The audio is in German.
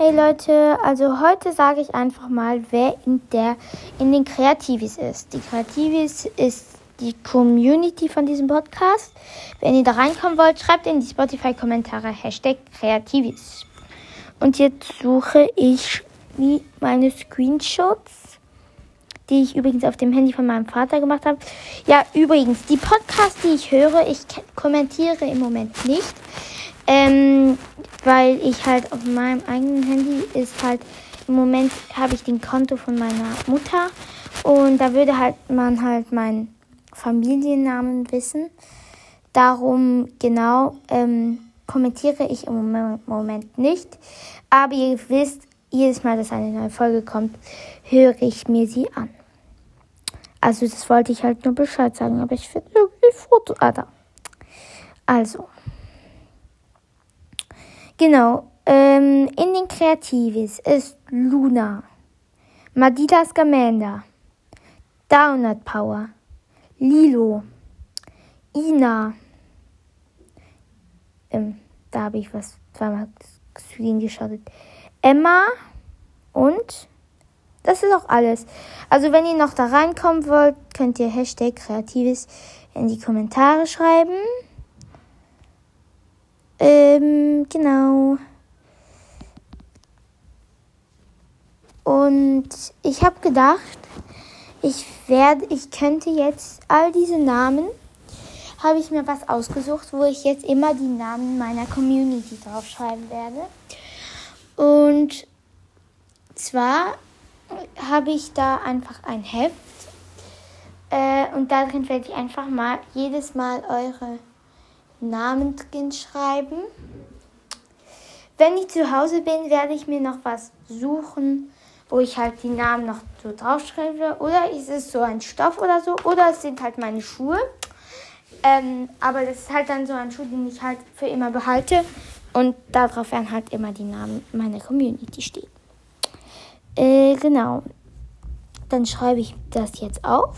Hey Leute, also heute sage ich einfach mal, wer in der in den Kreativis ist. Die Kreativis ist die Community von diesem Podcast. Wenn ihr da reinkommen wollt, schreibt in die Spotify-Kommentare Hashtag Kreativis. Und jetzt suche ich meine Screenshots, die ich übrigens auf dem Handy von meinem Vater gemacht habe. Ja, übrigens, die Podcasts, die ich höre, ich kommentiere im Moment nicht. Ähm, weil ich halt auf meinem eigenen Handy ist halt im Moment habe ich den Konto von meiner Mutter und da würde halt man halt meinen Familiennamen wissen. Darum genau ähm, kommentiere ich im Moment nicht. Aber ihr wisst, jedes Mal, dass eine neue Folge kommt, höre ich mir sie an. Also das wollte ich halt nur Bescheid sagen, aber ich finde irgendwie Foto. Ah, da. Also. Genau. Ähm, in den Kreativis ist Luna, Madidas Gamenda, Downut Power, Lilo, Ina. Ähm, da habe ich was zweimal Screen geschottet. Emma und das ist auch alles. Also wenn ihr noch da reinkommen wollt, könnt ihr Hashtag Kreatives in die Kommentare schreiben. Ähm, genau. Und ich habe gedacht, ich werde, ich könnte jetzt all diese Namen, habe ich mir was ausgesucht, wo ich jetzt immer die Namen meiner Community draufschreiben werde. Und zwar habe ich da einfach ein Heft äh, und darin werde ich einfach mal jedes Mal eure Namen drin schreiben. Wenn ich zu Hause bin, werde ich mir noch was suchen, wo ich halt die Namen noch so draufschreibe. Oder ist es so ein Stoff oder so. Oder es sind halt meine Schuhe. Ähm, aber das ist halt dann so ein Schuh, den ich halt für immer behalte. Und darauf werden halt immer die Namen meiner Community stehen. Äh, genau. Dann schreibe ich das jetzt auf.